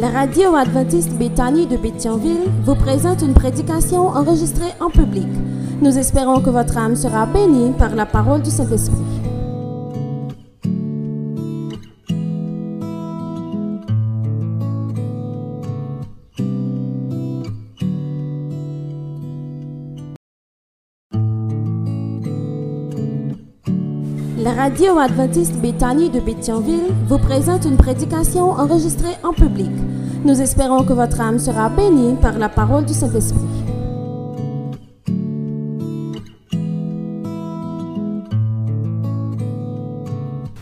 La radio adventiste Béthanie de Béthionville vous présente une prédication enregistrée en public. Nous espérons que votre âme sera bénie par la parole du Saint-Esprit. Radio adventiste Béthanie de Béthionville vous présente une prédication enregistrée en public. Nous espérons que votre âme sera bénie par la parole du Saint-Esprit.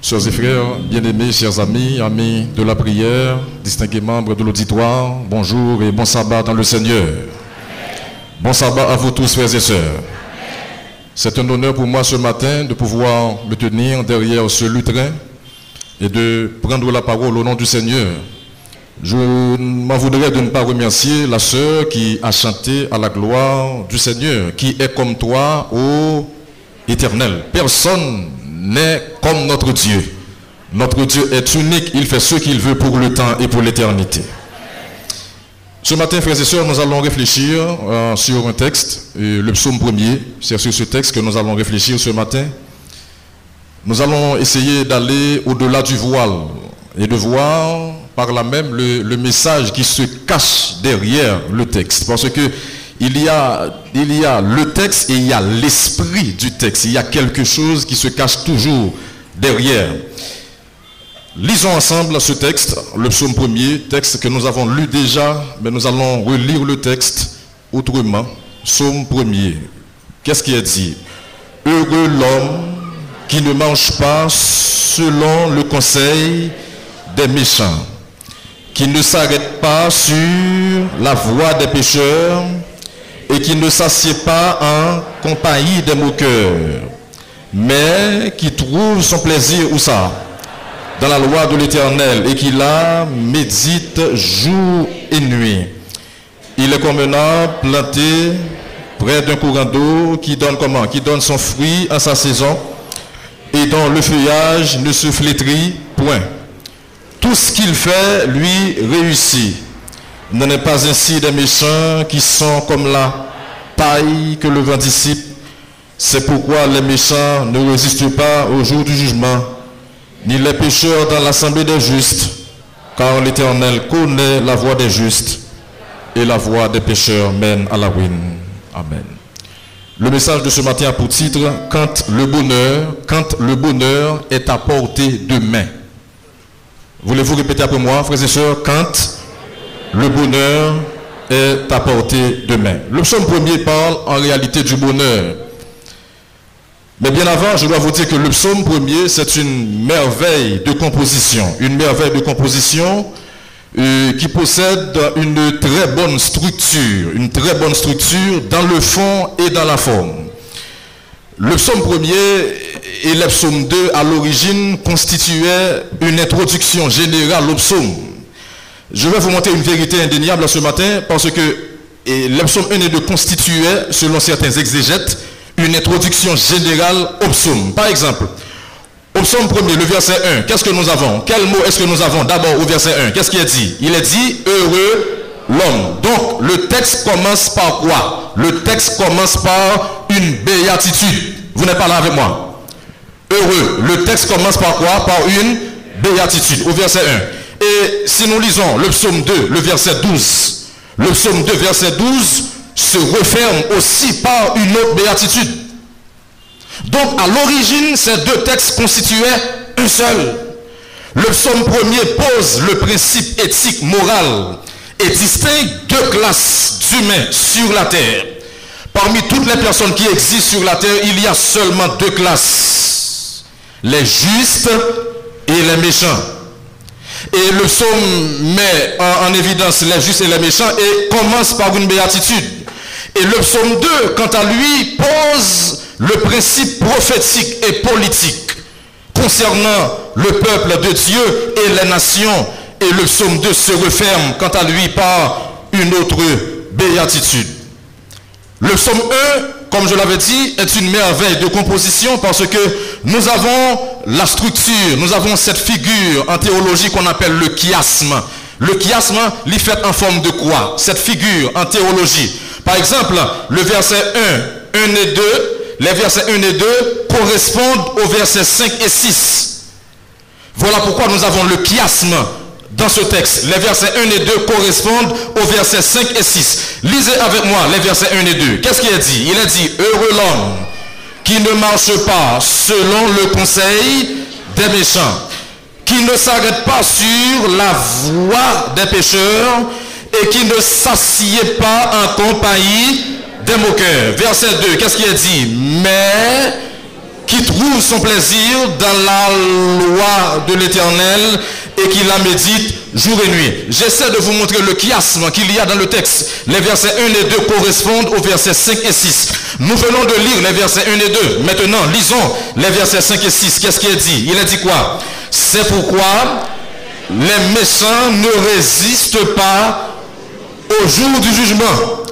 Chers et frères, bien-aimés, chers amis, amis de la prière, distingués membres de l'auditoire, bonjour et bon sabbat dans le Seigneur. Bon sabbat à vous tous, frères et sœurs. C'est un honneur pour moi ce matin de pouvoir me tenir derrière ce lutrin et de prendre la parole au nom du Seigneur. Je m'en voudrais de ne pas remercier la sœur qui a chanté à la gloire du Seigneur, qui est comme toi, ô éternel. Personne n'est comme notre Dieu. Notre Dieu est unique, il fait ce qu'il veut pour le temps et pour l'éternité. Ce matin, frères et sœurs, nous allons réfléchir euh, sur un texte, le psaume premier. C'est sur ce texte que nous allons réfléchir ce matin. Nous allons essayer d'aller au-delà du voile et de voir par là même le, le, message qui se cache derrière le texte. Parce que il y a, il y a le texte et il y a l'esprit du texte. Il y a quelque chose qui se cache toujours derrière. Lisons ensemble ce texte, le psaume premier, texte que nous avons lu déjà, mais nous allons relire le texte autrement. Psaume premier. Qu'est-ce qui est dit? Heureux l'homme qui ne mange pas selon le conseil des méchants, qui ne s'arrête pas sur la voie des pécheurs et qui ne s'assied pas en compagnie des moqueurs, mais qui trouve son plaisir où ça? Dans la loi de l'Éternel et qui la médite jour et nuit. Il est comme un arbre planté près d'un courant d'eau qui donne comment? Qui donne son fruit à sa saison et dont le feuillage ne se flétrit point. Tout ce qu'il fait lui réussit. N'en est pas ainsi des méchants qui sont comme la paille que le vent dissipe. C'est pourquoi les méchants ne résistent pas au jour du jugement ni les pécheurs dans l'assemblée des justes, car l'Éternel connaît la voie des justes et la voie des pécheurs mène à la ruine. Amen. Le message de ce matin a pour titre Quand le bonheur, quand le bonheur est à portée de main. Voulez-vous répéter après moi, frères et sœurs, quand le bonheur est à portée de main. Le psaume premier parle en réalité du bonheur. Mais bien avant, je dois vous dire que le psaume premier, c'est une merveille de composition. Une merveille de composition euh, qui possède une très bonne structure. Une très bonne structure dans le fond et dans la forme. Le psaume premier et le psaume 2, à l'origine, constituaient une introduction générale au psaume. Je vais vous montrer une vérité indéniable ce matin parce que le psaume 1 et 2 constituaient, selon certains exégètes, une introduction générale au psaume. Par exemple, au psaume 1 le verset 1, qu'est-ce que nous avons? Quel mot est-ce que nous avons D'abord au verset 1, qu'est-ce qui est dit? Il est dit heureux l'homme. Donc le texte commence par quoi? Le texte commence par une béatitude. Vous n'êtes pas là avec moi Heureux. Le texte commence par quoi? Par une béatitude, au verset 1. Et si nous lisons le psaume 2, le verset 12, le psaume 2, verset 12, se referme aussi par une autre béatitude. Donc à l'origine, ces deux textes constituaient un seul. Le psaume premier pose le principe éthique, moral et distingue deux classes d'humains sur la terre. Parmi toutes les personnes qui existent sur la terre, il y a seulement deux classes. Les justes et les méchants. Et le psaume met en, en, évidence les justes et les méchants et commence par une béatitude. Et le psaume 2, quant à lui, pose le principe prophétique et politique concernant le peuple de Dieu et les nations. Et le psaume 2 se referme, quant à lui, par une autre béatitude. Le psaume 1, comme je l'avais dit, est une merveille de composition parce que nous avons la structure, nous avons cette figure en théologie qu'on appelle le chiasme. Le chiasme, il fait en forme de quoi? Cette figure en théologie. Par exemple, le verset 1, 1 et 2, les versets 1 et 2 correspondent aux versets 5 et 6. Voilà pourquoi nous avons le chiasme dans ce texte. Les versets 1 et 2 correspondent aux versets 5 et 6. Lisez avec moi les versets 1 et 2. Qu'est-ce qu'il a dit? Il a dit, heureux l'homme qui ne marche pas selon le conseil des méchants, qui ne s'arrête pas sur la voie des pécheurs et qui ne s'assied pas en compagnie des moqueurs. Verset 2, qu'est-ce qu'il a dit? Mais qui trouve son plaisir dans la loi de l'Éternel et qui la médite jour et nuit. J'essaie de vous montrer le chiasme qu'il y a dans le texte. Les versets 1 et 2 correspondent aux versets 5 et 6. Nous venons de lire les versets 1 et 2. Maintenant, lisons les versets 5 et 6. Qu'est-ce qu'il a dit? Il a dit quoi? C'est pourquoi les méchants ne résistent pas au jour du jugement,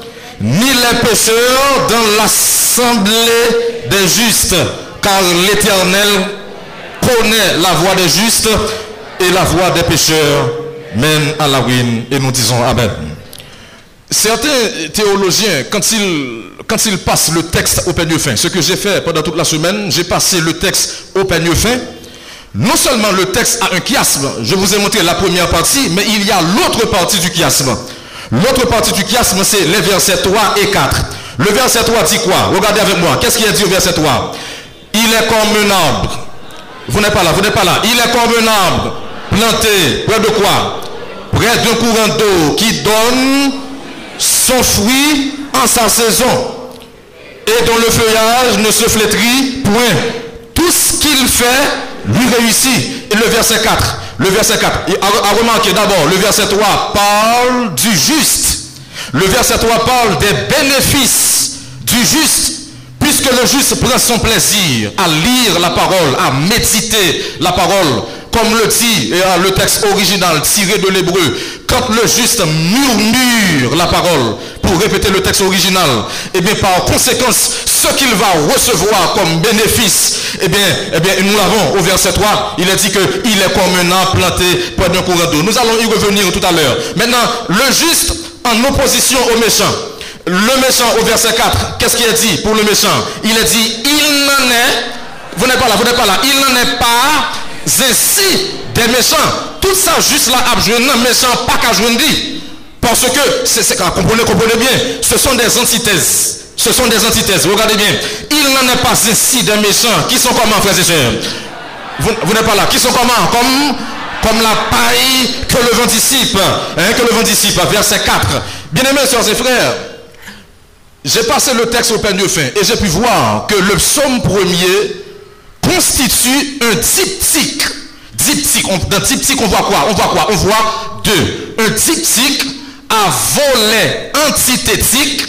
ni les pécheurs dans l'assemblée des justes, car l'Éternel connaît la voie des justes et la voie des pécheurs mène à la ruine. Et nous disons Amen. Certains théologiens, quand ils, quand ils passent le texte au peigne fin, ce que j'ai fait pendant toute la semaine, j'ai passé le texte au peigne fin. Non seulement le texte a un chiasme, je vous ai montré la première partie, mais il y a l'autre partie du chiasme. L'autre partie du chiasme, c'est les versets 3 et 4. Le verset 3 dit quoi? Regardez avec moi. Qu'est-ce qu'il a dit au verset 3 Il est comme un arbre. Vous n'êtes pas là, vous n'êtes pas là. Il est comme un arbre planté près de quoi? Près d'un courant d'eau qui donne son fruit en sa saison et dont le feuillage ne se flétrit point. Tout ce qu'il fait lui réussit. Et le verset 4, le verset 4, a remarqué d'abord, le verset 3 parle du juste. Le verset 3 parle des bénéfices du juste puisque le juste prend son plaisir à lire la parole, à méditer la parole, comme le dit euh, le texte original tiré de l'hébreu, quand le juste murmure la parole, pour répéter le texte original, et eh bien par conséquence, ce qu'il va recevoir comme bénéfice, et eh bien, eh bien nous l'avons au verset 3, il a dit qu'il est comme un arbre planté près d'un courant d'eau. Nous allons y revenir tout à l'heure. Maintenant, le juste en opposition au méchant. Le méchant au verset 4, qu'est-ce qu'il a dit pour le méchant? Il a dit, il n'en est, vous n'êtes pas là, vous n'êtes pas là, il n'en est pas ainsi des méchants. Tout ça juste là, un méchant, pas qu'à dit. Parce que, c'est, comprenez, comprenez bien, ce sont des antithèses. Ce sont des antithèses, regardez bien. Il n'en est pas ainsi des méchants. Qui sont comment, frères et sœurs? Vous, n'êtes pas là. Qui sont comment? Comme comme la paille que le vent dissipe. Hein, que le vent dissipe. Verset 4. Bien-aimés, sœurs et frères, j'ai passé le texte au peigne fin et j'ai pu voir que le psaume premier constitue un diptyque. Diptyque, on, dans diptyque, on voit quoi? On voit quoi? On voit deux. Un diptyque à volet antithétique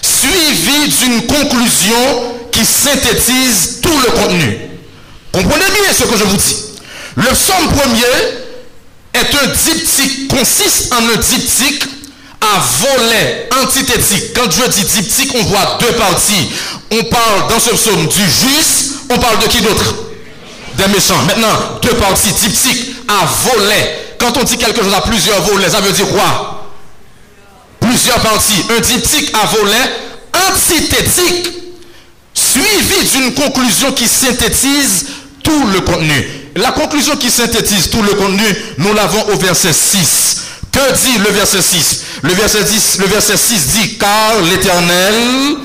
suivi d'une conclusion qui synthétise tout le contenu. Comprenez bien ce que je vous dis. Le psaume premier est un diptyque, consiste en un diptyque à volet antithétique. Quand je dis diptyque, on voit deux parties. On parle dans ce psaume du juste, on parle de qui d'autre? Des méchants. Maintenant, deux parties diptyques à volet. Quand on dit quelque chose à plusieurs volets, ça veut dire quoi? Plusieurs parties. Un diptyque à volet antithétique, suivi d'une conclusion qui synthétise tout le contenu. La conclusion qui synthétise tout le contenu, nous l'avons au verset 6. Que dit le verset 6 Le verset 10, le verset 6 dit car l'Éternel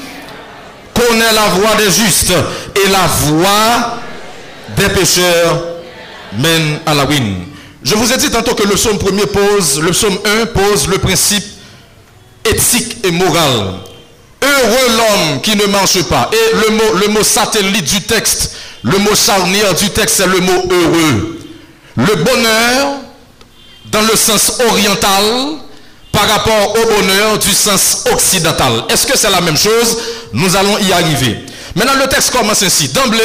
connaît la voie des justes et la voie des pécheurs mène à la ruine. Je vous ai dit tantôt que le psaume premier pose, le psaume 1 pose le principe éthique et moral. Heureux l'homme qui ne marche pas. Et le mot, le mot satellite du texte, le mot charnière du texte, c'est le mot heureux. Le bonheur dans le sens oriental par rapport au bonheur du sens occidental. Est-ce que c'est la même chose? Nous allons y arriver. Maintenant, le texte commence ainsi. D'emblée,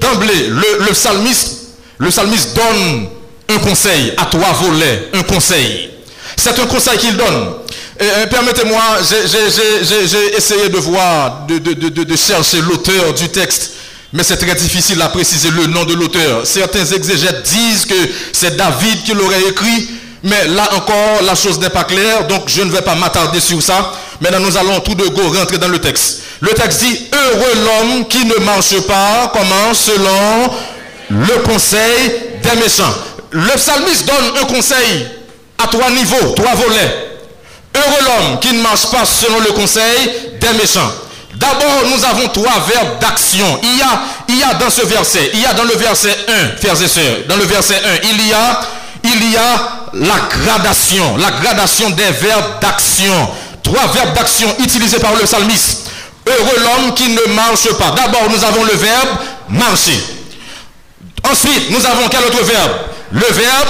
d'emblée, le, le, psalmiste, le psalmiste donne un conseil à toi, volet, un conseil. C'est un conseil qu'il donne. Permettez-moi, j'ai essayé de voir, de chercher l'auteur du texte. Mais c'est très difficile à préciser le nom de l'auteur. Certains exégètes disent que c'est David qui l'aurait écrit, Mais là encore, la chose n'est pas claire, donc je ne vais pas m'attarder sur ça. Maintenant, nous allons tout de go rentrer dans le texte. Le texte dit, heureux l'homme qui ne marche pas, comment? Selon le conseil des méchants. Le psalmiste donne un conseil à trois niveaux, trois volets. Heureux l'homme qui ne marche pas selon le conseil des méchants. D'abord, nous avons trois verbes d'action. Il y, a, il y a dans ce verset, il y a dans le verset 1, frères et sœurs, dans le verset 1, il y a, il y a la gradation, la gradation des verbes d'action. Trois verbes d'action utilisés par le psalmiste. Heureux l'homme qui ne marche pas. D'abord, nous avons le verbe marcher. Ensuite, nous avons quel autre verbe? Le verbe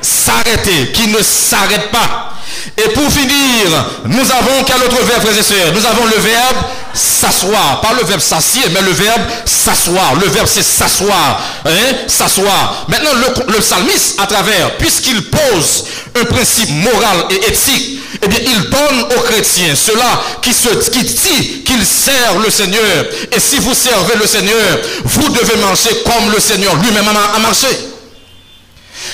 s'arrêter, qui ne s'arrête pas. Et pour finir, nous avons quel autre verbe, frères et sœurs? Nous avons le verbe s'asseoir. Pas le verbe s'assier, mais le verbe s'asseoir. Le verbe c'est s'asseoir. Hein? S'asseoir. Maintenant, le, psalmiste, à travers, puisqu'il pose un principe moral et éthique, eh bien, il donne aux chrétiens, cela qui, se, qui dit qu'il sert le Seigneur. Et si vous servez le Seigneur, vous devez marcher comme le Seigneur lui-même a marché.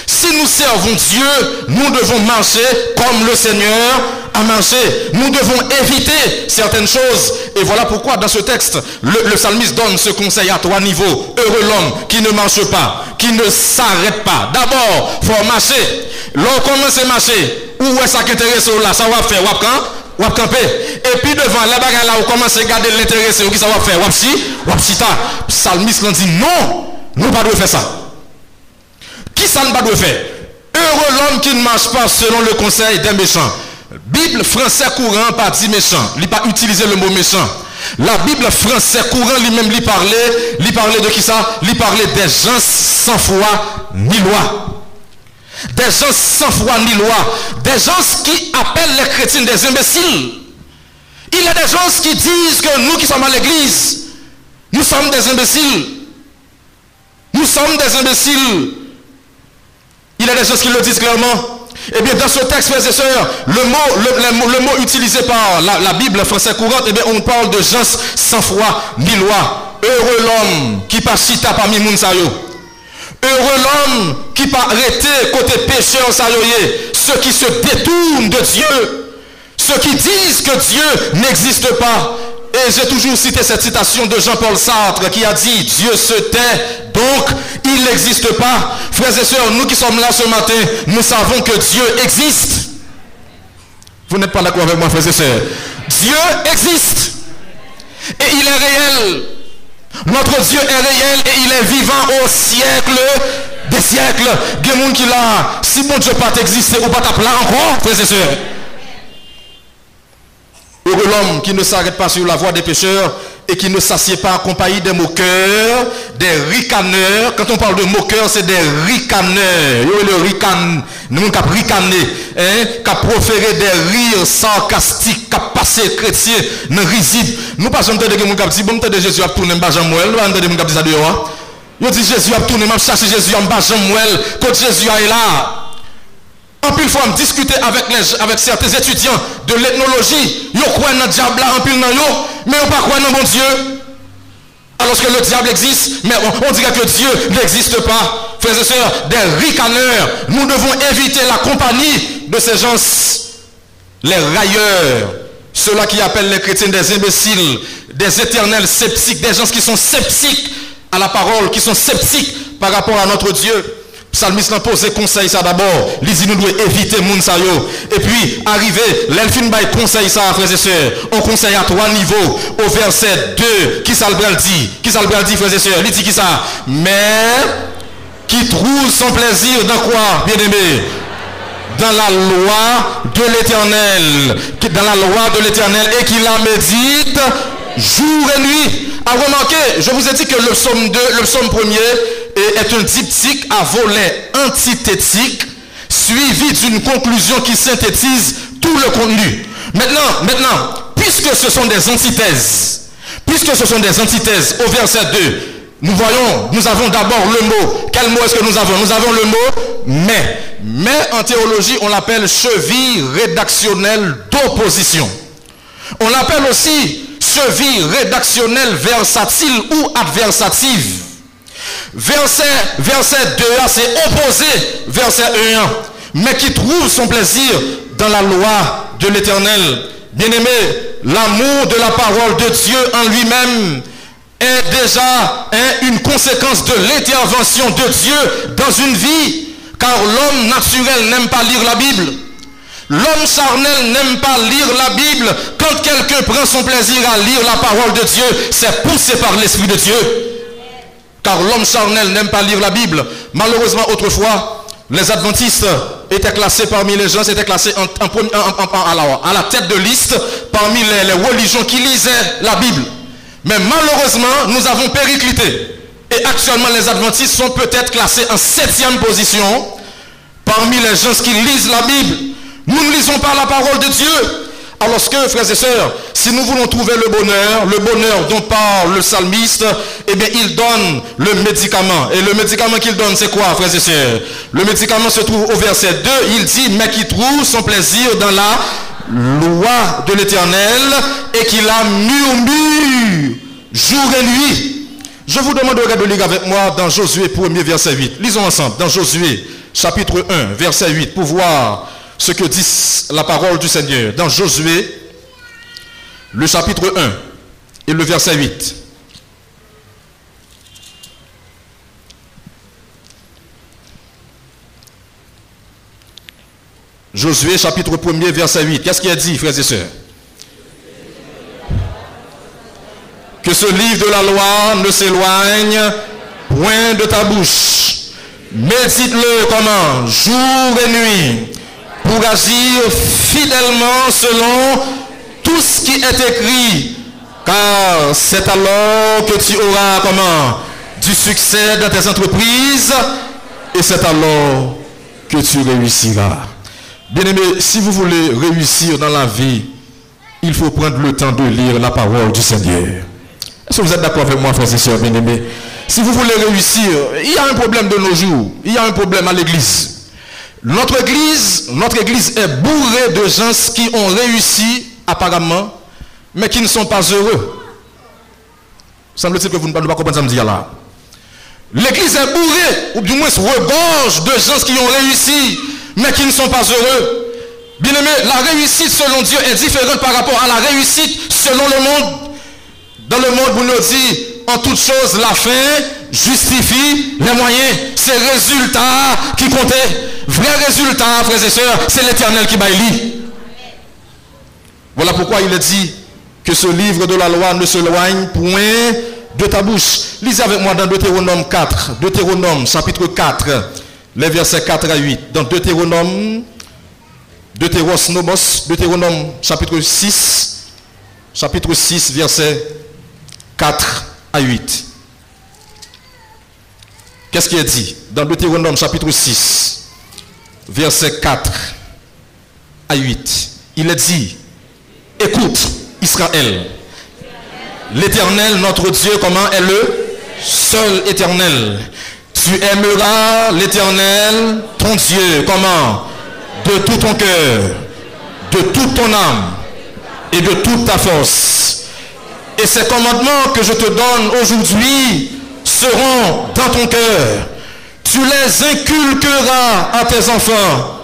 Si nous servons Dieu, nous devons marcher comme le Seigneur a marché. Nous devons éviter certaines choses. Et voilà pourquoi dans ce texte, le, psalmiste donne ce conseil à trois niveaux. Heureux l'homme qui ne marche pas, qui ne s'arrête pas. D'abord, il faut marcher. Lorsqu'on commence à marcher, où est-ce qui intéresse là? Ça va faire, ou camper. Et puis devant, la bagarre là, on commence à garder l'intérêt, qui ça va faire, ou si, ou si, Psalmiste dit non, nous ne pas faire ça. Qui ça ne pas faire? Heureux l'homme qui ne marche pas selon le conseil des méchants. Bible français courant pas dit méchant. Il pas utiliser le mot méchant. La Bible français courant lui-même lui parlait, lui parlait de qui ça? Lui parlait des gens sans foi ni loi. Des gens sans foi ni loi. Des gens qui appellent les chrétiens des imbéciles. Il y a des gens qui disent que nous qui sommes à l'église, nous sommes des imbéciles. Nous sommes des imbéciles. Il y a des choses qui le disent clairement. Eh bien, dans ce texte, frères et sœurs, le mot, le, mot utilisé par la, Bible française courante, eh bien, on parle de gens sans foi ni loi. Heureux l'homme qui chita parmi Mounsayo. Heureux l'homme qui pas arrêté côté pécheur Ceux qui se détournent de Dieu. Ceux qui disent que Dieu n'existe pas. Et j'ai toujours cité cette citation de Jean-Paul Sartre qui a dit Dieu se tait, donc il n'existe pas. Frères et sœurs, nous qui sommes là ce matin, nous savons que Dieu existe. Vous n'êtes pas d'accord avec moi, frères et sœurs Dieu existe. Et il est réel. Notre Dieu est réel et il est vivant au siècle des siècles. A qui là, si mon Dieu pas exister ou pas t'appeler encore, frères et sœurs? Heureux l'homme qui ne s'arrête pas sur la voie des pécheurs et qui ne s'assied pas accompagné des moqueurs, des ricaneurs. Quand on parle de moqueurs, c'est des ricaneurs. Yo, le rican, nous qui ricané, hein, qui proféré des rires sarcastiques, qui passé chrétien dans riside. Nous pas entendre que mon cap dit bon de Jésus a tourné en Jean-Moël, nous entendre mon cap dit ça dehors. Yo dit Jésus a tourné, m'a chercher Jésus quand Jésus est là. En plus, fois, discuter avec, avec certains étudiants de l'ethnologie. Ils croient dans le diable en pile dans mais ils ne pas croire dans mon Dieu. Alors que le diable existe, mais on, dirait que Dieu n'existe pas. Frères et sœurs, des ricaneurs, nous devons éviter la compagnie de ces gens, les railleurs, ceux-là qui appellent les chrétiens des imbéciles, des éternels sceptiques, des gens qui sont sceptiques à la parole, qui sont sceptiques par rapport à notre Dieu. Psalmiste a posé conseil ça d'abord. Il dit nous devons éviter moun Et puis, arriver, l'elfine bail conseil ça, frères et sœurs. On conseille à trois niveaux. Au verset 2, qui ça le dit? Qui ça le dit, frères et sœurs Il dit qui ça? Mais, qui trouve son plaisir dans quoi, bien aimé dans la loi de l'éternel, dans la loi de l'éternel et qui la médite jour et nuit. À remarquer, je vous ai dit que le psaume 2, le psaume 1er est un diptyque à volet antithétique suivi d'une conclusion qui synthétise tout le contenu. Maintenant, maintenant, puisque ce sont des antithèses, puisque ce sont des antithèses au verset 2, nous voyons, nous avons d'abord le mot. Quel mot est-ce que nous avons? Nous avons le mot mais. Mais en théologie, on l'appelle cheville rédactionnelle d'opposition. On l'appelle aussi cheville rédactionnelle versatile ou adversative. Verset, verset 2 c'est opposé verset 1. mais qui trouve son plaisir dans la loi de l'Éternel. Bien-aimé, l'amour de la parole de Dieu en lui-même est déjà une conséquence de l'intervention de Dieu dans une vie, car l'homme naturel n'aime pas lire la Bible. L'homme charnel n'aime pas lire la Bible. Quand quelqu'un prend son plaisir à lire la parole de Dieu, c'est poussé par l'Esprit de Dieu. Car l'homme charnel n'aime pas lire la Bible. Malheureusement, autrefois, les adventistes étaient classés parmi les gens, étaient classés à, la, tête de liste parmi les, religions qui lisaient la Bible. Mais malheureusement, nous avons périclité. Et actuellement, les adventistes sont peut-être classés en septième position parmi les gens qui lisent la Bible. Nous ne lisons pas la parole de Dieu. Alors que, frères et sœurs, si nous voulons trouver le bonheur, le bonheur dont parle le psalmiste, eh bien, il donne le médicament. Et le médicament qu'il donne, c'est quoi, frères et sœurs? Le médicament se trouve au verset 2. Il dit, mais qui trouve son plaisir dans la loi de l'éternel et qu'il a murmure jour et nuit. Je vous demanderai de lire avec moi dans Josué 1er verset 8. Lisons ensemble dans Josué chapitre 1 verset 8 pour voir ce que dit la parole du Seigneur dans Josué, le chapitre 1 et le verset 8. Josué chapitre 1 verset 8. Qu'est-ce qu'il a dit, frères et sœurs? Que ce livre de la loi ne s'éloigne point de ta bouche. Médite-le comment Jour et nuit agir fidèlement selon tout ce qui est écrit. Car c'est alors que tu auras comment du succès dans tes entreprises et c'est alors que tu réussiras. Bien-aimé, si vous voulez réussir dans la vie, il faut prendre le temps de lire la parole du Seigneur. Est-ce que vous êtes d'accord avec moi, frères et sœurs bien-aimés? Si vous voulez réussir, il y a un problème de nos jours. Il y a un problème à l'église. Notre église, notre église est bourrée de gens qui ont réussi apparemment, mais qui ne sont pas heureux. Semble-t-il que vous ne pouvez pas ce que là. L'église est bourrée, ou du moins regorge de gens qui ont réussi, mais qui ne sont pas heureux. Bien aimé, la réussite selon Dieu est différente par rapport à la réussite selon le monde. Dans le monde, vous nous dit, en toute chose, la fin justifie les moyens. C'est résultat qui comptait. Vrai résultat, frères et sœurs, c'est l'éternel qui baille. Voilà pourquoi il est dit que ce livre de la loi ne se loigne point de ta bouche. Lisez avec moi dans Deutéronome 4, Deutéronome chapitre 4, les versets 4 à 8. Dans Deutéronome, Deutéronomos, Deutéronome chapitre 6, chapitre 6, verset 4 à 8. Qu'est-ce qui est dit Dans Deutéronome chapitre 6, verset 4 à 8. Il est dit, écoute Israël, l'éternel notre Dieu, comment est le seul éternel? Tu aimeras l'éternel, ton Dieu, comment? De tout ton cœur, de toute ton âme et de toute ta force. Et ces commandements que je te donne aujourd'hui seront dans ton cœur tu les inculqueras à tes enfants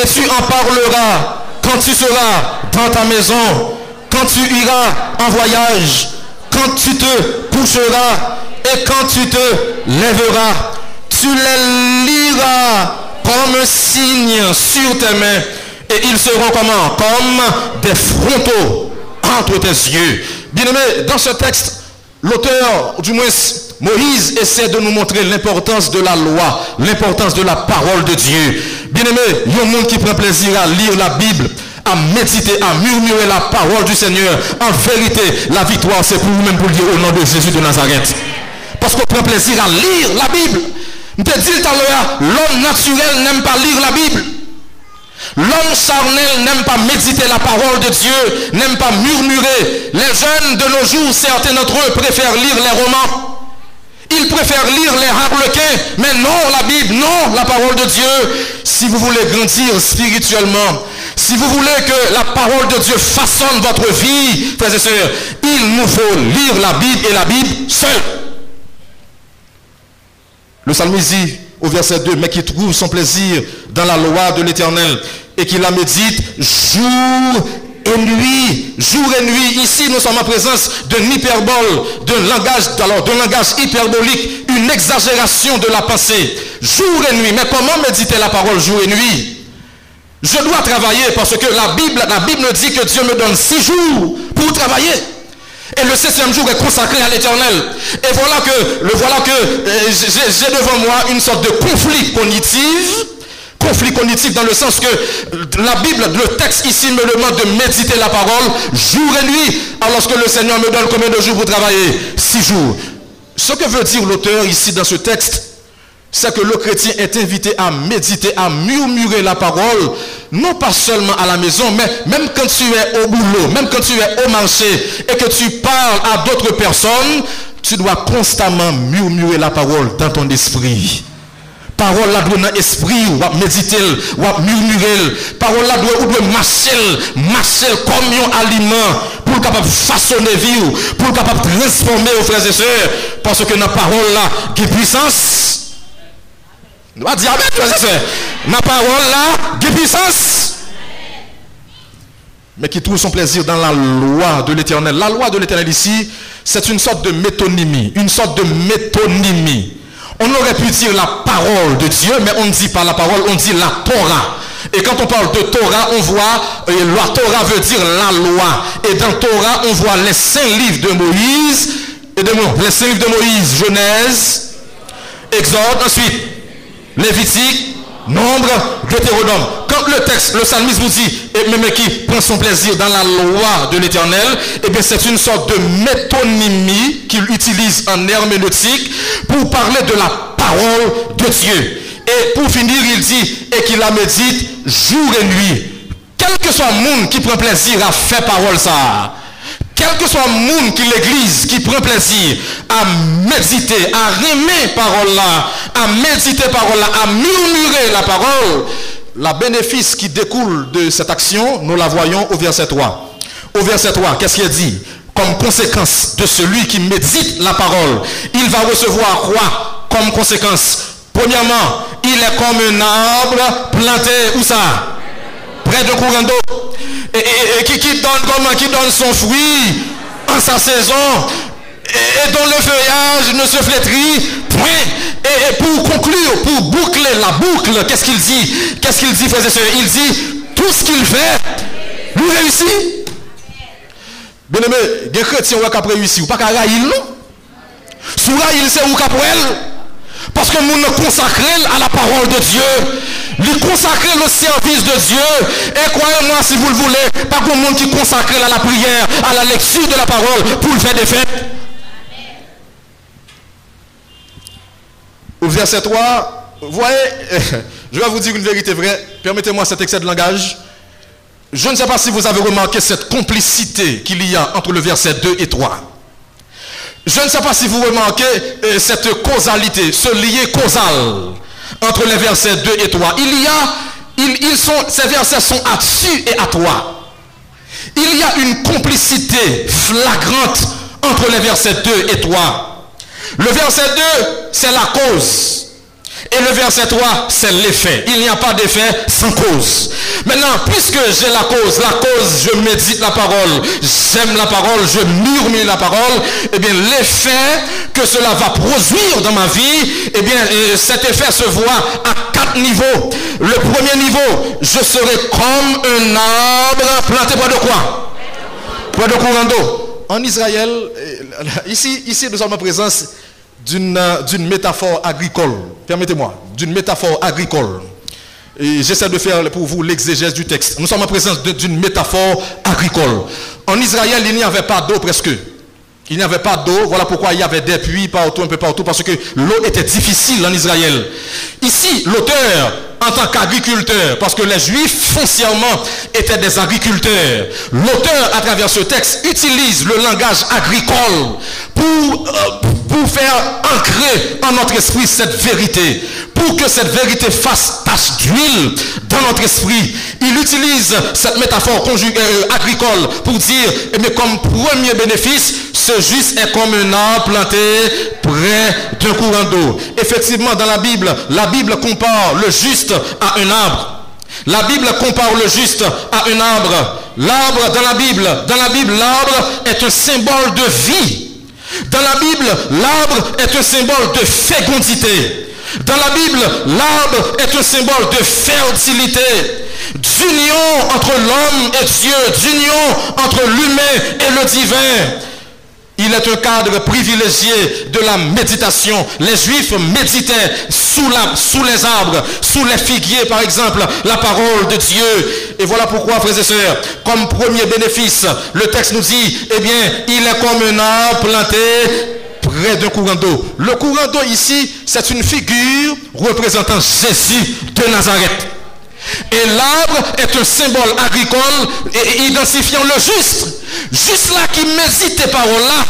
et tu en parleras quand tu seras dans ta maison, quand tu iras en voyage, quand tu te coucheras et quand tu te lèveras. Tu les liras comme un signe sur tes mains et ils seront comment? Comme des frontaux entre tes yeux. Bien aimé, dans ce texte, l'auteur, du moins Moïse essaie de nous montrer l'importance de la loi, l'importance de la parole de Dieu. Bien-aimé, il y a un monde qui prend plaisir à lire la Bible, à méditer, à murmurer la parole du Seigneur. En vérité, la victoire, c'est pour vous-même pour le dire au nom de Jésus de Nazareth. Parce qu'on prend plaisir à lire la Bible. Je te dis à l'homme naturel n'aime pas lire la Bible. L'homme charnel n'aime pas méditer la parole de Dieu, n'aime pas murmurer. Les jeunes de nos jours, certains d'entre eux préfèrent lire les romans. Ils préfèrent lire les harlequins, mais non la Bible, non la parole de Dieu. Si vous voulez grandir spirituellement, si vous voulez que la parole de Dieu façonne votre vie, frères et sœurs, il nous faut lire la Bible et la Bible seule. Le psalmiste dit au verset 2, mais qui trouve son plaisir dans la loi de l'Éternel et qui la médite jour et nuit, jour et nuit. Ici, nous sommes en présence d'un hyperbole, d'un langage, alors d'un langage hyperbolique, une exagération de la pensée, jour et nuit. Mais comment méditer la parole jour et nuit? Je dois travailler parce que la Bible, la Bible dit que Dieu me donne six jours pour travailler. Et le septième jour est consacré à l'éternel. Et voilà que, le voilà que euh, j'ai devant moi une sorte de conflit cognitif conflit cognitif dans le sens que la Bible, le texte ici me demande de méditer la parole jour et nuit, alors que le Seigneur me donne combien de jours pour travailler? Six jours. Ce que veut dire l'auteur ici dans ce texte, c'est que le chrétien est invité à méditer, à murmurer la parole, non pas seulement à la maison, mais même quand tu es au boulot, même quand tu es au marché et que tu parles à d'autres personnes, tu dois constamment murmurer la parole dans ton esprit. Parole là doit dans l'esprit, ou méditer, ou murmurer. Parole là doit, doit marcher, marcher comme un aliment pour capable façonner vie, pour capable transformer aux frères et sœurs. Parce que parole là, qui puissance? Nous va dire Amen, frères et sœurs. Parole là, qui puissance? Mais qui trouve son plaisir dans la loi de l'éternel. La loi de l'éternel ici, c'est une sorte de métonymie, une sorte de métonymie. On aurait pu dire la parole de Dieu, mais on ne dit pas la parole, on dit la Torah. Et quand on parle de Torah, on voit, la Torah veut dire la loi. Et dans Torah, on voit les cinq livres de Moïse, et de, les cinq livres de Moïse, Genèse, Exode, ensuite Lévitique, Nombre, Deutéronome. Quand le texte, le psalmiste vous dit, et même qui prend son plaisir dans la loi de l'éternel, eh bien c'est une sorte de métonymie qu'il utilise en herméneutique pour parler de la parole de Dieu. Et pour finir, il dit, et qu'il la médite jour et nuit. Quel que soit le monde qui prend plaisir à faire parole ça, quel que soit le monde qui l'église qui prend plaisir à méditer, à rimer parole là, à méditer parole là, à murmurer la parole, la bénéfice qui découle de cette action, nous la voyons au verset 3. Au verset 3, qu'est-ce qu'il dit? Comme conséquence de celui qui médite la parole, il va recevoir quoi comme conséquence? Premièrement, il est comme un arbre planté, où ça? Près de courant d'eau. Et, qui, donne comment Qui donne son fruit en sa saison et, dont le feuillage ne se flétrit point. Et, pour conclure, pour boucler la boucle, qu'est-ce qu'il dit? Qu'est-ce qu'il dit, frères et sœurs? Il dit, tout ce qu'il fait, lui réussit. Bien aimé, des chrétiens qui ont réussi, ou pas qu'à non? Sous il c'est où elle? Parce que nous nous consacrons à la parole de Dieu. Lui consacrer le service de Dieu. Et croyez-moi, si vous le voulez, pas pour le monde qui consacre à la prière, à la lecture de la parole, pour le faire des fêtes. Au verset 3, vous voyez, je vais vous dire une vérité vraie. Permettez-moi cet excès de langage. Je ne sais pas si vous avez remarqué cette complicité qu'il y a entre le verset 2 et 3. Je ne sais pas si vous remarquez euh, cette causalité, ce lien causal entre les versets 2 et 3. Il y a, ces versets sont à tu et à toi. Il y a une complicité flagrante entre les versets 2 et 3. Le verset 2, c'est la cause. Et le verset 3, c'est l'effet. Il n'y a pas d'effet sans cause. Maintenant, puisque j'ai la cause, la cause, je médite la parole, j'aime la parole, je murmure la parole, eh bien, l'effet que cela va produire dans ma vie, eh bien, cet effet se voit à quatre niveaux. Le premier niveau, je serai comme un arbre planté près de quoi? Près de courant d'eau. En Israël, ici, ici, nous sommes en présence d'une métaphore agricole. Permettez-moi, d'une métaphore agricole. J'essaie de faire pour vous l'exégèse du texte. Nous sommes en présence d'une métaphore agricole. En Israël, il n'y avait pas d'eau presque. Il n'y avait pas d'eau. Voilà pourquoi il y avait des puits partout, un peu partout, parce que l'eau était difficile en Israël. Ici, l'auteur, en tant qu'agriculteur, parce que les Juifs foncièrement étaient des agriculteurs, l'auteur, à travers ce texte, utilise le langage agricole pour, euh, pour faire ancrer en notre esprit cette vérité, pour que cette vérité fasse tache d'huile dans notre esprit. Il utilise cette métaphore euh, agricole pour dire, mais eh comme premier bénéfice, ce juste est comme un arbre planté près d'un courant d'eau. Effectivement, dans la Bible, la Bible compare le juste à un arbre. La Bible compare le juste à un arbre. L'arbre dans la Bible, dans la Bible, l'arbre est un symbole de vie. Dans la Bible, l'arbre est un symbole de fécondité. Dans la Bible, l'arbre est un symbole de fertilité, d'union entre l'homme et Dieu, d'union entre l'humain et le divin. Il est un cadre privilégié de la méditation. Les Juifs méditaient sous, les arbres, sous les figuiers par exemple, la parole de Dieu. Et voilà pourquoi, frères et sœurs, comme premier bénéfice, le texte nous dit, eh bien, il est comme un arbre planté près d'un courant d'eau. Le courant d'eau ici, c'est une figure représentant Jésus de Nazareth. Et l'arbre est un symbole agricole et identifiant le juste. Juste là qui médite ces paroles-là.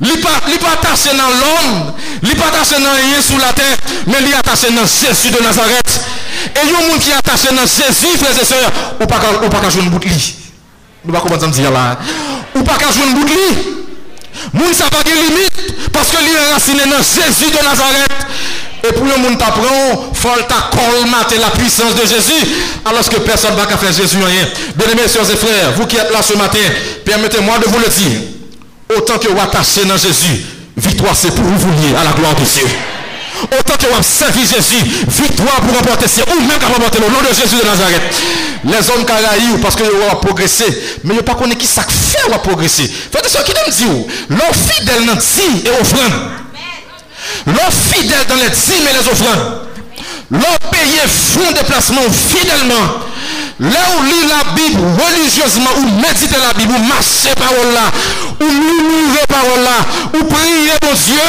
Il n'est pas attaché dans l'homme, il n'est pas attaché dans rien sous la terre, mais il est attaché dans Jésus de Nazareth. Et il y a un monde qui attaché dans Jésus, frères et sœurs, ou pas qu'à jouer une boucle. Nous ne pouvons pas dire là? Ou pas jouer une boucle. Moun ça pas de limite parce que lui est raciné dans Jésus de Nazareth. Et pour le monde t'apprend, faut colmater la puissance de Jésus, alors que personne ne va faire Jésus rien. Bien aimés, sœurs et frères, vous qui êtes là ce matin, permettez-moi de vous le dire. Autant que vous attachez dans Jésus, victoire c'est pour vous lier à la gloire de Dieu. Autant que vous servi Jésus, victoire pour remporter c'est ou même pour remporter le nom de Jésus de Nazareth. Les hommes qui parce que vous ont progressé, mais vous pas connaître qui ça fait progresser. Faites ce qu'ils me disent. L'homme fidèle dans et offrande. L'homme fidèle dans les dîmes et les offrandes. L'homme payé fonds de déplacement fidèlement. Là où lit la Bible religieusement, ou méditer la Bible, ou marcher parole là, ou murmurer parole là, ou prier mon Dieu,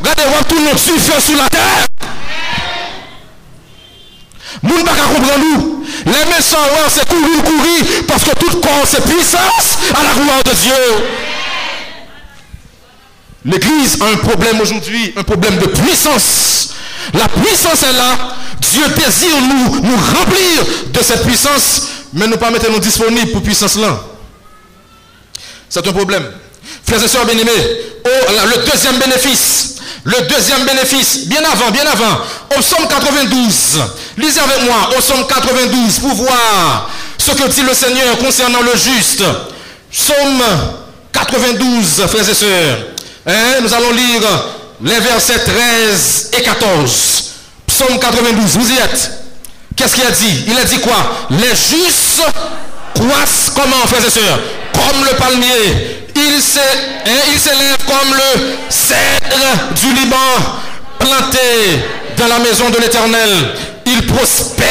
regardez-vous tout notre suffit sur la terre. Moun pas comprendre nous. Les méchants, c'est courir, courir, parce que tout corps, c'est puissance à la gloire de Dieu. L'Église a un problème aujourd'hui, un problème de puissance. La puissance est là. Dieu désire nous, nous remplir de cette puissance, mais nous pas mettre nous disponibles pour puissance là. C'est un problème. Frères et sœurs bien-aimés, oh, le deuxième bénéfice, le deuxième bénéfice, bien avant, bien avant, au psaume 92, lisez avec moi, au psaume 92, pour voir ce que dit le Seigneur concernant le juste. Psaume 92, frères et sœurs. Hein, nous allons lire les versets 13 et 14. Psaume 92, vous y êtes. Qu'est-ce qu'il a dit? Il a dit quoi? Les justes croissent comment, frères et sœurs? Comme le palmier. Il s'élève hein, comme le cèdre du Liban, planté dans la maison de l'Éternel. Il prospère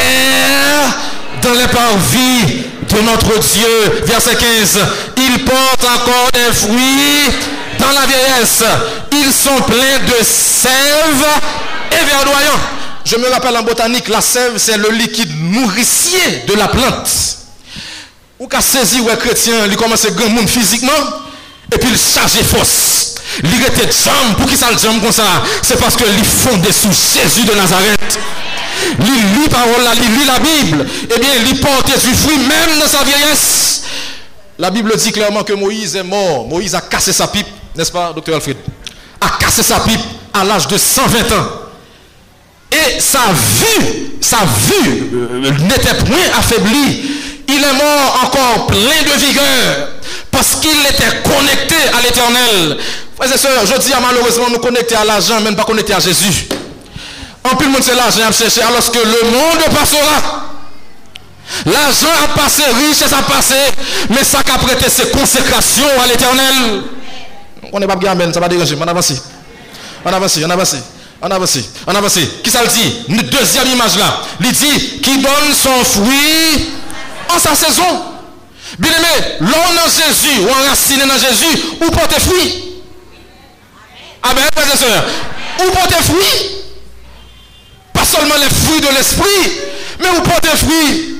dans les parvis de notre Dieu. Verset 15. Il porte encore des fruits dans la vieillesse. Ils sont pleins de sève et verdoyants. Je me rappelle en botanique, la sève, c'est le liquide nourricier de la plante. Ou qu'a saisi ouais chrétien, il commence à grand monde physiquement, et puis il charge force. Il était jambes, pour qui ça le jambe comme ça? C'est parce que il fondé sous Jésus de Nazareth. Il lit parole là, il lit la Bible. Eh bien, il porte du fruit même dans sa vieillesse. La Bible dit clairement que Moïse est mort. Moïse a cassé sa pipe n'est-ce pas, docteur Alfred, a cassé sa pipe à l'âge de 120 ans. Et sa vue, sa vue n'était point affaiblie. Il est mort encore plein de vigueur parce qu'il était connecté à l'éternel. Frères et sœurs, je dis malheureusement nous connecter à l'argent, même pas connecté à Jésus. En plus, le monde c'est l'argent à chercher alors que le monde passera. L'argent a passé, richesse a passé, mais ça a prêté ses consécrations à l'éternel. On n'est pas bien, ça va déranger. On avance. On avance, on avance. On avance, on avance. Qui ça le dit? Une deuxième image là. Il dit qui donne son fruit en sa saison. Bien aimé, l'on dans Jésus, ou enraciné dans Jésus, ou porte fruit. Amen, frères et sœurs. Ou porte fruit. Pas seulement les fruits de l'esprit, mais ou porte fruit.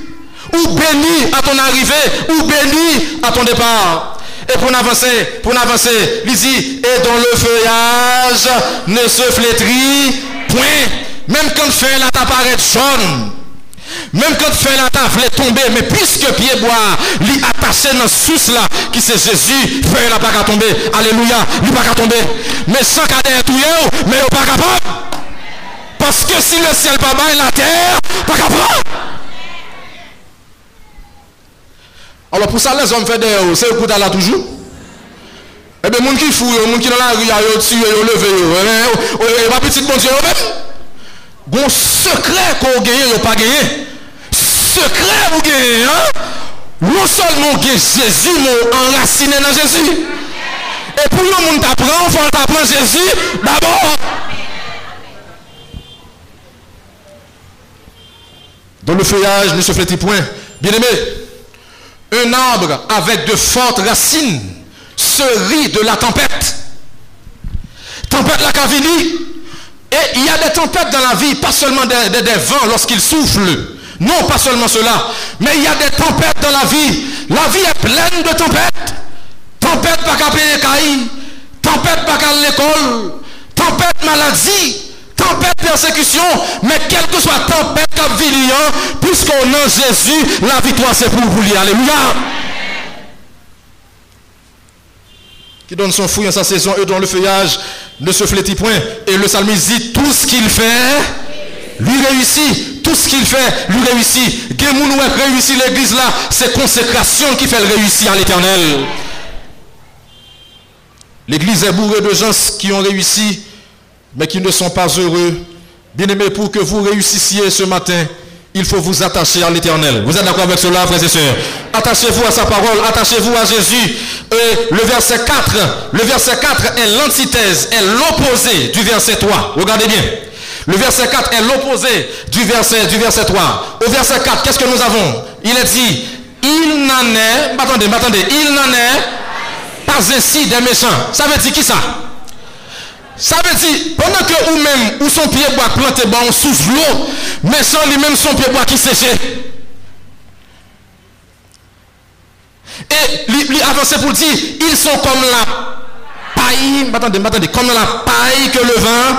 Ou béni à ton arrivée, ou béni à ton départ? Et pour avancer, pour avancer, il dit, et dont le feuillage ne se flétrit point. Même quand feuille là apparaît jaune. Même quand fait table est tombé, mais puisque pied bois, lui attaché dans sous là, qui c'est Jésus, fait la pas tomber. Alléluia, lui pas tomber. Mais sans cadre tout mais il pas capable. Parce que si le ciel pas bas la terre, pas capable. Alors pour ça, les hommes font des c'est le coup là toujours. Eh bien, les gens qui fouillent, les gens qui dans la rue, ils tuent, ils levent, ils pas petit bon Dieu même. Bon secret qu'on gagne, ils pas gagné. Secret vous gagnez, hein? Non seulement Jésus, mais enraciné dans Jésus. Et pour le monde t'apprend, il faut t'apprendre Jésus d'abord. Dans le feuillage ne se fait point. Bien aimé, un arbre avec de fortes racines se rit de la tempête. Tempête la cavini. Et il y a des tempêtes dans la vie, pas seulement des, vents lorsqu'ils soufflent. Non, pas seulement cela, mais il y a des tempêtes dans la vie. La vie est pleine de tempêtes. Tempête qu'à payer tempête qu'à l'école, tempête maladie, tempête persécution, mais quelle que soit tempête qu'a puisqu'on a Jésus, la victoire c'est pour vous. Alléluia. Qui donne son fruit en sa saison et dont le feuillage ne se flétit point. Et le psalmiste dit tout ce qu'il fait, lui réussit. Tout ce qu'il fait, lui réussit. Gemoun réussit l'église là, c'est consécration qui fait le réussir à l'éternel. L'église est bourrée de gens qui ont réussi, mais qui ne sont pas heureux. Bien aimé, pour que vous réussissiez ce matin, il faut vous attacher à l'éternel. Vous êtes d'accord avec cela, frères et sœurs? Attachez-vous à sa parole, attachez-vous à Jésus. Et le verset 4, le verset 4 est l'antithèse, est l'opposé du verset 3. Regardez bien. Le verset 4 est l'opposé du verset, du verset 3. Au verset 4, qu'est-ce que nous avons? Il est dit, il n'en est, attendez, attendez, il n'en est pas ainsi des méchants. Ça veut dire qui ça? Ça veut dire, pendant que ou-même, ou son pied bois planté bon sous l'eau, mais sans lui-même son pied bois qui séché. Et lui, avancer pour dire, ils sont comme la paille, attendez, attendez, comme la paille que le vent,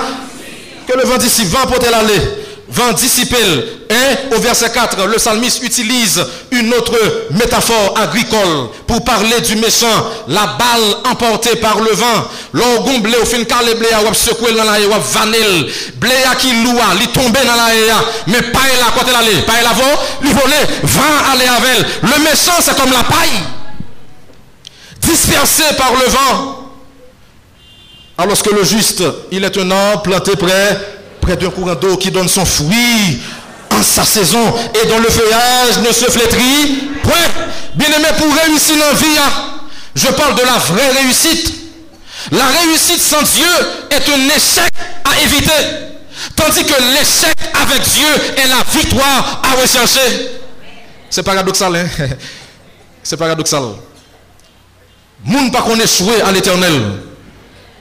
que le vent d'ici, vent pour l'aller vent dissipel. Hein? Au verset 4, le psalmiste utilise une autre métaphore agricole pour parler du méchant. La balle emportée par le vent. L'orgon blé au fin le blé a secoué dans la ou vanel. Blé a qui loua, li tombé dans la Mais paille la côté l'aller. Paille la vo, li volé, vent aller avec Le méchant c'est comme la paille. Dispersé par le vent. Alors que le juste, il est un arbre planté près près d'un courant d'eau qui donne son fruit en sa saison et dont le feuillage ne se flétrit point. Bien aimé, pour réussir dans la vie, hein, je parle de la vraie réussite. La réussite sans Dieu est un échec à éviter. Tandis que l'échec avec Dieu est la victoire à rechercher. C'est paradoxal, hein? C'est paradoxal. Moun pas qu'on échoué à l'éternel.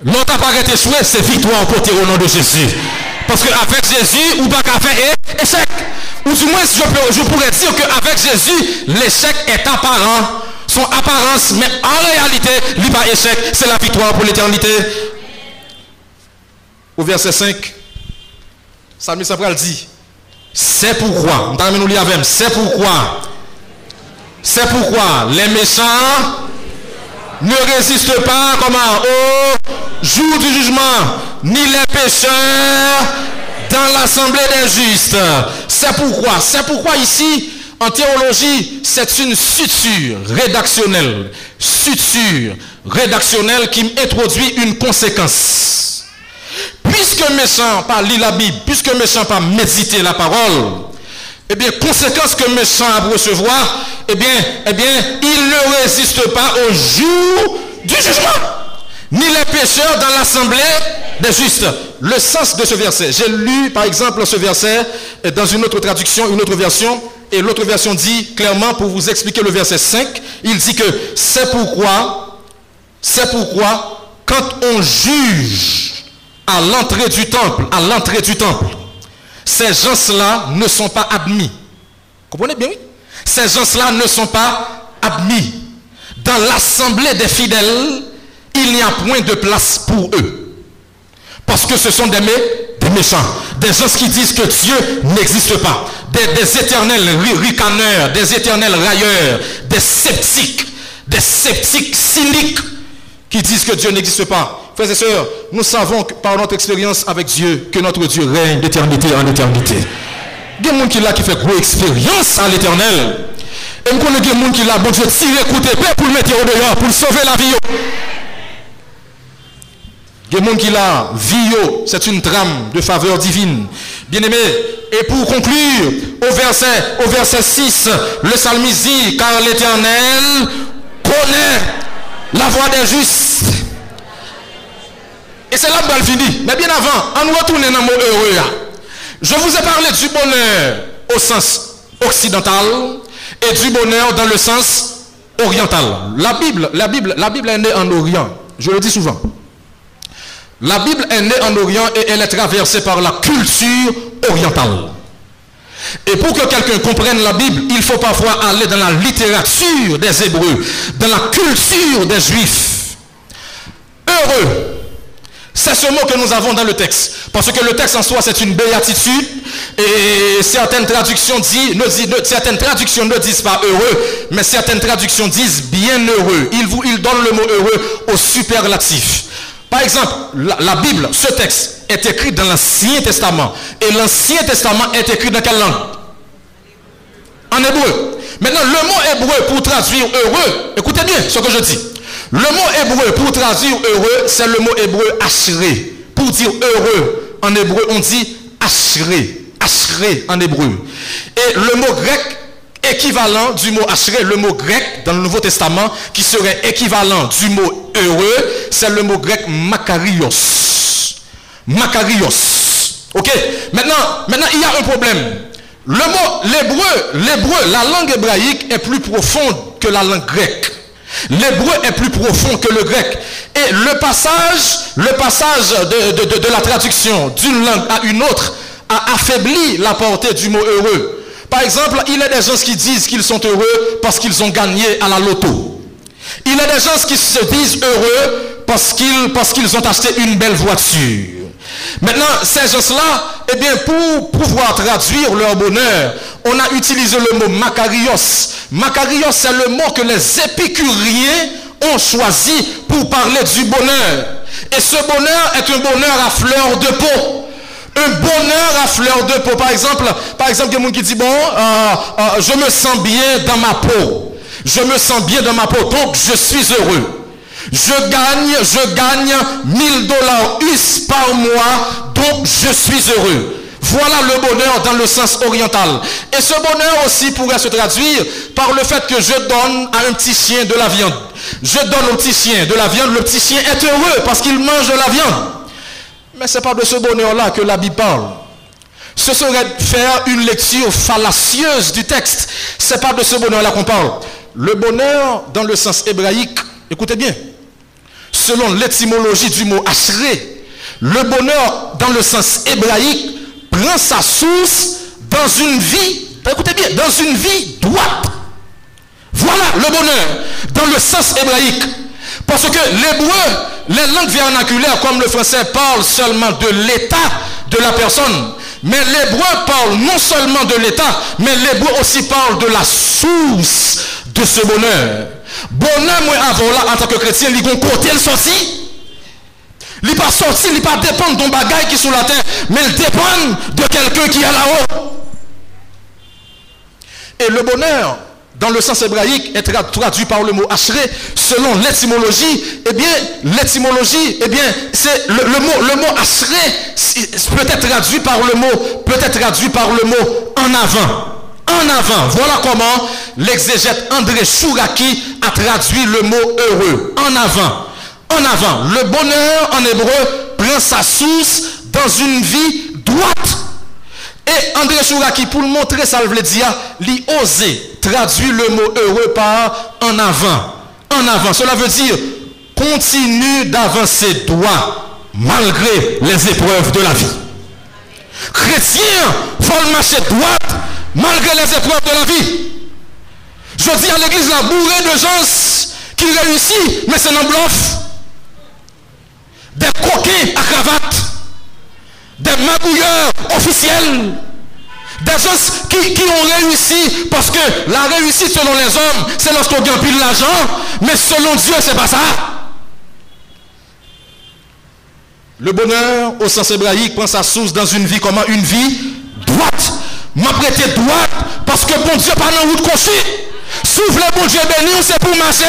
L'autre pas échoué, c'est victoire portée au nom de Jésus. Parce qu'avec Jésus, ou pas qu'à faire échec. Ou du moins, je, pourrais dire qu'avec Jésus, l'échec est apparent. Son apparence, mais en réalité, lui échec, c'est la victoire pour l'éternité. Au verset 5, Samuel Sabral dit, c'est pourquoi, c'est pourquoi, c'est pourquoi les méchants ne résistent pas comment? Au jour du jugement, ni les pécheurs dans l'assemblée des justes. C'est pourquoi, c'est pourquoi ici, en théologie, c'est une suture rédactionnelle, suture rédactionnelle qui introduit une conséquence. Puisque méchant pas lire la Bible, puisque méchant pas méditer la parole, eh bien, conséquence que méchant a recevoir, eh bien, eh bien, il ne résiste pas au jour du jugement. Ni les pécheurs dans l'assemblée des justes. Le sens de ce verset. J'ai lu, par exemple, ce verset dans une autre traduction, une autre version. Et l'autre version dit clairement, pour vous expliquer le verset 5, il dit que c'est pourquoi, c'est pourquoi, quand on juge à l'entrée du temple, à l'entrée du temple, ces gens-là ne sont pas admis. Comprenez bien, oui Ces gens-là ne sont pas admis. dans l'assemblée des fidèles, il n'y a point de place pour eux. Parce que ce sont des, des méchants, des gens qui disent que Dieu n'existe pas, des, éternels ricaneurs, des éternels railleurs, des sceptiques, des sceptiques cyniques qui disent que Dieu n'existe pas. Frères et sœurs, nous savons par notre expérience avec Dieu que notre Dieu règne d'éternité en éternité. Il y a des gens qui, là, qui fait grosse expérience à l'éternel. Et je connais des gens qui là, bon Dieu, tire coup d'épée pour le mettre au dehors, pour sauver la vie. Il y a des gens qui là, vie, c'est une trame de faveur divine. Bien aimé, et pour conclure, au verset, au verset 6, le psalmiste dit, car l'éternel connaît la voix des justes. Et c'est là que fini. Mais bien avant, on retourne dans le mot heureux. Je vous ai parlé du bonheur au sens occidental et du bonheur dans le sens oriental. La Bible, la Bible, la Bible est née en Orient. Je le dis souvent. La Bible est née en Orient et elle est traversée par la culture orientale. Et pour que quelqu'un comprenne la Bible, il faut parfois aller dans la littérature des Hébreux, dans la culture des Juifs. Heureux, c'est ce mot que nous avons dans le texte. Parce que le texte en soi, c'est une béatitude. Et certaines traductions, disent, ne, certaines traductions ne disent pas heureux, mais certaines traductions disent bienheureux. Il, vous, il donne le mot heureux au superlatif. Par exemple, la, Bible, ce texte, est écrit dans l'Ancien Testament. Et l'Ancien Testament est écrit dans quelle langue? En hébreu. Maintenant, le mot hébreu pour traduire heureux, écoutez bien ce que je dis. Le mot hébreu pour traduire heureux, c'est le mot hébreu ashré. Pour dire heureux, en hébreu, on dit ashré. Ashré en hébreu. Et le mot grec équivalent du mot ashré, le mot grec dans le Nouveau Testament, qui serait équivalent du mot heureux, c'est le mot grec makarios. Makarios. Ok? Maintenant, maintenant, il y a un problème. Le mot, l'hébreu, l'hébreu, la langue hébraïque est plus profonde que la langue grecque. L'hébreu est plus profond que le grec. Et le passage, le passage de, la traduction d'une langue à une autre a affaibli la portée du mot heureux. Par exemple, il y a des gens qui disent qu'ils sont heureux parce qu'ils ont gagné à la loto. Il y a des gens qui se disent heureux parce qu'ils parce qu'ils ont acheté une belle voiture. Maintenant, ces gens-là, eh bien, pour pouvoir traduire leur bonheur, on a utilisé le mot Macarios. Macarios, c'est le mot que les épicuriens ont choisi pour parler du bonheur. Et ce bonheur est un bonheur à fleur de peau. Un bonheur à fleur de peau. Par exemple, par exemple, il y a quelqu'un qui dit, bon, euh, euh, je me sens bien dans ma peau. Je me sens bien dans ma peau, donc je suis heureux. Je gagne, je gagne 1000 dollars US par mois, donc je suis heureux. Voilà le bonheur dans le sens oriental. Et ce bonheur aussi pourrait se traduire par le fait que je donne à un petit chien de la viande. Je donne au petit chien de la viande, le petit chien est heureux parce qu'il mange de la viande. Mais ce n'est pas de ce bonheur-là que la Bible parle. Ce serait faire une lecture fallacieuse du texte. Ce n'est pas de ce bonheur-là qu'on parle. Le bonheur dans le sens hébraïque, écoutez bien, selon l'étymologie du mot ashré, le bonheur dans le sens hébraïque prend sa source dans une vie, écoutez bien, dans une vie droite. Voilà le bonheur dans le sens hébraïque. Parce que l'hébreu, les langues vernaculaires comme le français parlent seulement de l'état de la personne. Mais l'hébreu parle non seulement de l'état, mais l'hébreu aussi parle de la source de ce bonheur. Bonheur, moi, avant là, en tant que chrétien, il y a côté le sorti. Il n'est pas sorti, il n'est pas dépendre d'un bagage qui est sur la terre, mais il dépend de quelqu'un qui est là-haut. Et le bonheur, dans le sens hébraïque, est traduit par le mot ashré, selon l'étymologie. Eh bien, l'étymologie, eh bien, c'est le, mot, le mot peut être traduit par le mot, peut être traduit par le mot en avant en avant. Voilà comment l'exégète André Chouraki a traduit le mot heureux. En avant. En avant. Le bonheur en hébreu prend sa source dans une vie droite. Et André Chouraki, pour le montrer ça, veut dire, il osé traduire le mot heureux par en avant. En avant. Cela veut dire continue d'avancer droit malgré les épreuves de la vie. Chrétien, faut marcher droite malgré les épreuves de la vie. Je dis à l'église, la bourrée de gens qui réussit, mais c'est un bluff. Des coquets à cravate, des magouilleurs officiels, des gens qui, qui, ont réussi parce que la réussite selon les hommes, c'est lorsqu'on gagne plus l'argent, mais selon Dieu, c'est pas ça. Le bonheur, au sens hébraïque, prend sa source dans une vie comment Une vie droite. M'apprêter droite parce que bon Dieu, pas dans route conçue. Souffle bon Dieu béni, c'est pour marcher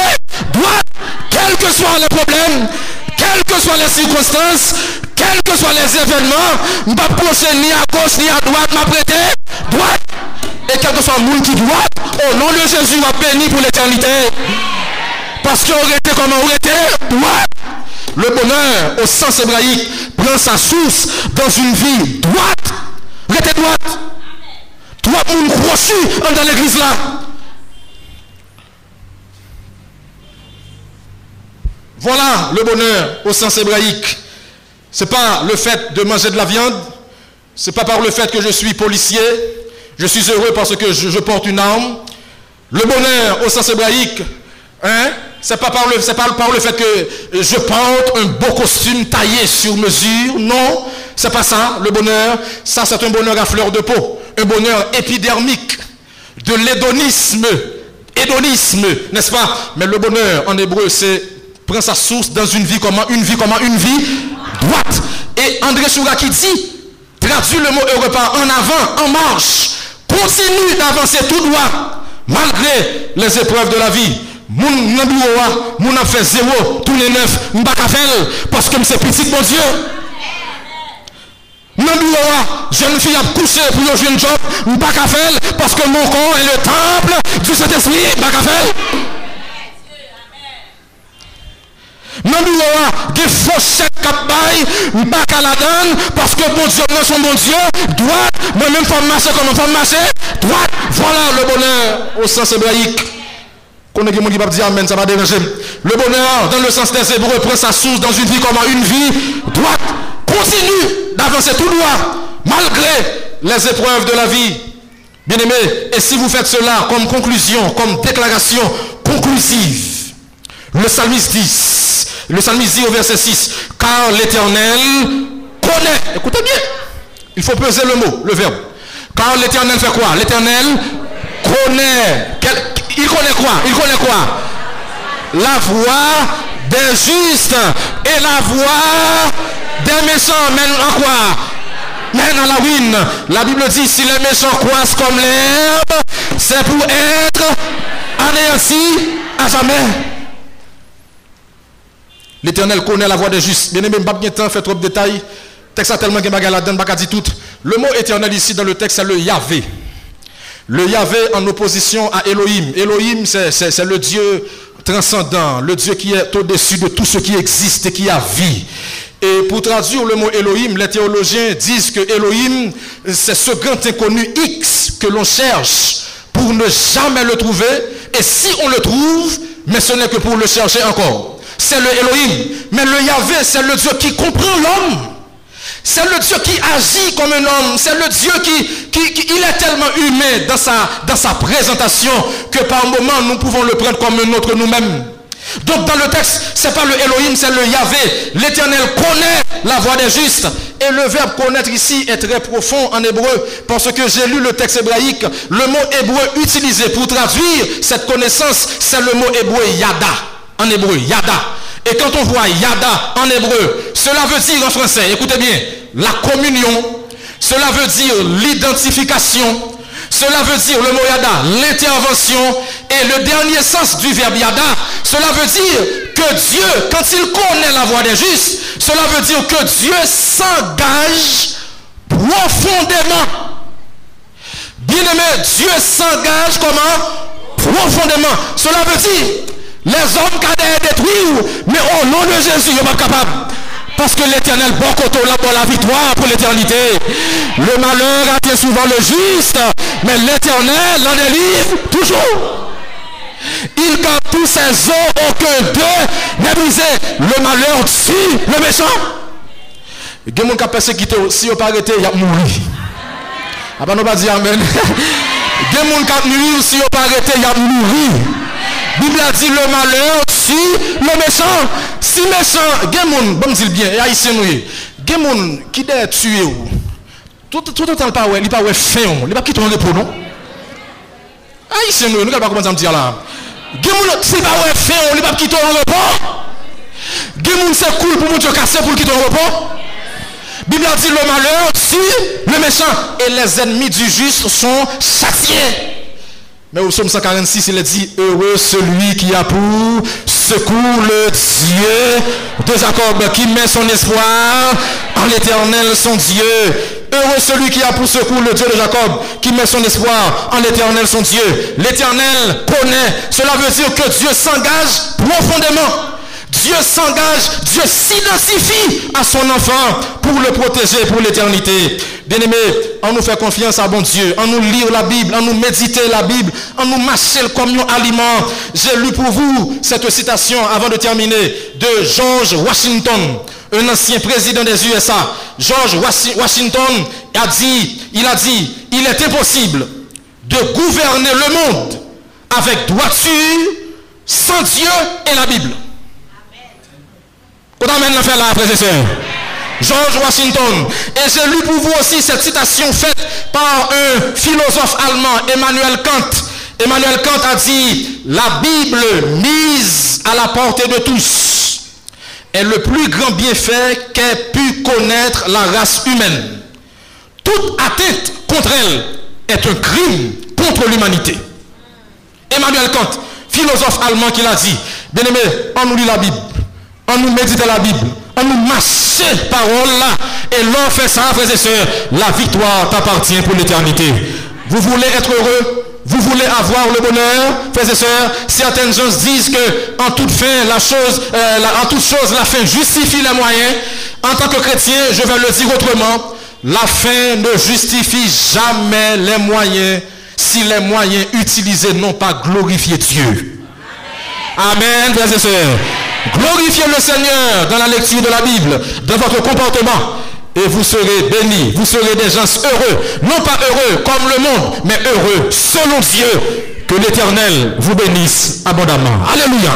droite, quels que soient les problèmes, quelles que soient les circonstances, quels que soient les événements, je ne pas ni à gauche ni à droite, m'apprêter droite. Et quel que soit le monde qui droite, au nom de Jésus, va béni pour l'éternité. Parce qu'on était comment on était droite. Le bonheur, au sens hébraïque, prend sa source dans une vie droite. Restez droite. Trois monde crochu dans l'église là. Voilà le bonheur au sens hébraïque. Ce n'est pas le fait de manger de la viande. Ce n'est pas par le fait que je suis policier. Je suis heureux parce que je, porte une arme. Le bonheur au sens hébraïque, hein, pas par le, c'est pas par le fait que je porte un beau costume taillé sur mesure. Non, c'est pas ça. Le bonheur, ça c'est un bonheur à fleur de peau, un bonheur épidermique, de l'hédonisme, hédonisme, n'est-ce pas? Mais le bonheur en hébreu, c'est prend sa source dans une vie comment Une vie comment Une vie droite. Et André Choura qui dit, traduit le mot heureux par en avant, en marche, continue d'avancer tout droit, malgré les épreuves de la vie. Moun nan bureau moun a fait zéro, tous les neuf, m'pa ka parce que c'est petit mon Dieu. Nan bureau jeune fille a couché pour un jeune job, m'pa ka parce que mon corps est le temple du Saint-Esprit, m'pa ka faire. Nan bureau des faussettes cap bail, m'pa ka la donne parce que mon Dieu, non son bon Dieu, droite, moi-même femme marcher comme femme marcher, droite, voilà le bonheur au sens hébraïque. Qu'on ait qui va dire Amen, ça va déranger. Le bonheur, dans le sens des hébreux, prend sa source dans une vie comme une vie droite. Continue d'avancer tout droit, malgré les épreuves de la vie. Bien aimé, et si vous faites cela comme conclusion, comme déclaration conclusive, le psalmiste dit, le psalmiste dit au verset 6, car l'éternel connaît, écoutez bien, il faut peser le mot, le verbe. Car l'éternel fait quoi? L'éternel connaît. Il connaît quoi? Il connaît quoi? La voix des justes et la voix des méchants mène en quoi? Mène à la ruine. La Bible dit si les méchants croissent comme l'herbe, c'est pour être anéantis à jamais. L'éternel connaît la voix des justes. Bien aimé, pas temps, fait trop de détails. Texte a tellement de bagages là-dedans, dit tout. Le mot éternel ici dans le texte, c'est le Yahvé. Le Yahvé en opposition à Elohim. Elohim, c'est le Dieu transcendant, le Dieu qui est au-dessus de tout ce qui existe et qui a vie. Et pour traduire le mot Elohim, les théologiens disent que Elohim, c'est ce grand inconnu X que l'on cherche pour ne jamais le trouver. Et si on le trouve, mais ce n'est que pour le chercher encore. C'est le Elohim. Mais le Yahvé, c'est le Dieu qui comprend l'homme. C'est le Dieu qui agit comme un homme. C'est le Dieu qui, il est tellement humain dans sa, dans sa présentation que par moment nous pouvons le prendre comme un autre nous-mêmes. Donc dans le texte, c'est pas le Elohim, c'est le Yahvé. L'Éternel connaît la voix des justes. Et le verbe connaître ici est très profond en hébreu parce que j'ai lu le texte hébraïque. Le mot hébreu utilisé pour traduire cette connaissance, c'est le mot hébreu yada. En hébreu, yada. Et quand on voit yada en hébreu, cela veut dire en français, écoutez bien, la communion, cela veut dire l'identification, cela veut dire le mot yada, l'intervention, et le dernier sens du verbe yada, cela veut dire que Dieu, quand il connaît la voix des justes, cela veut dire que Dieu s'engage profondément. Bien-aimé, Dieu s'engage comment? Profondément. Cela veut dire les hommes ont détruire, mais au nom de Jésus, ils ne sont pas capables. Parce que l'éternel là pour la victoire pour l'éternité. Le malheur atteint souvent le juste, mais l'éternel l'en délivre toujours. Il garde tous ses os, aucun d'eux n'est brisé. Le malheur tue le méchant. Il y a des gens qui persécuté, si on pas arrêté, il a mouru. Ah ben, on va dire Amen. Il y a des gens qui si on pas arrêté, il a mouru. Bible a dit le malheur sur le méchant. Si méchant, gen bon dit bien, haïtien gen qui dè tué ou. Tout tout temps pas ouais, il pas ouais fin, il pas quitter le repos non? Haïtien oui, nous pas comment dire là. Gen moun si pas ouais fin, il pas quitter le repos. Gen c'est cool pour mon Dieu casser pour quitter le repos. Bible dit le malheur si le méchant et les ennemis du juste sont châtiés. Mais au psaume 146, il est dit Heureux celui qui a pour secours le Dieu de Jacob, qui met son espoir en l'éternel, son Dieu. Heureux celui qui a pour secours le Dieu de Jacob, qui met son espoir en l'éternel, son Dieu. L'éternel connaît. Cela veut dire que Dieu s'engage profondément Dieu s'engage, Dieu s'identifie à son enfant pour le protéger pour l'éternité. Bien-aimé, on nous fait confiance à bon Dieu, on nous lire la Bible, on nous méditer la Bible, on nous mâcher comme un aliment. J'ai lu pour vous cette citation avant de terminer de George Washington, un ancien président des USA. George Washington a dit, il a dit, il est impossible de gouverner le monde avec droiture sans Dieu et la Bible. L'affaire là. George Washington. Et j'ai lu pour vous aussi cette citation faite par un philosophe allemand, Emmanuel Kant. Emmanuel Kant a dit, la Bible mise à la portée de tous est le plus grand bienfait qu'ait pu connaître la race humaine. Toute atteinte contre elle est un crime contre l'humanité. Emmanuel Kant, philosophe allemand qui l'a dit, bien aimé, on nous lit la Bible on nous médite la Bible, on nous marche parole là, et l'on fait ça, frères et sœurs, la victoire t'appartient pour l'éternité. Vous voulez être heureux? Vous voulez avoir le bonheur, frères et sœurs Certaines gens disent que en toute fin, la chose, euh, toute chose, la fin justifie les moyens. En tant que chrétien, je vais le dire autrement. La fin ne justifie jamais les moyens si les moyens utilisés n'ont pas glorifié Dieu. Amen, frères et sœurs. Glorifiez le Seigneur dans la lecture de la Bible, dans votre comportement. Et vous serez bénis, vous serez des gens heureux. Non pas heureux comme le monde, mais heureux selon Dieu. Que l'Éternel vous bénisse abondamment. Alléluia.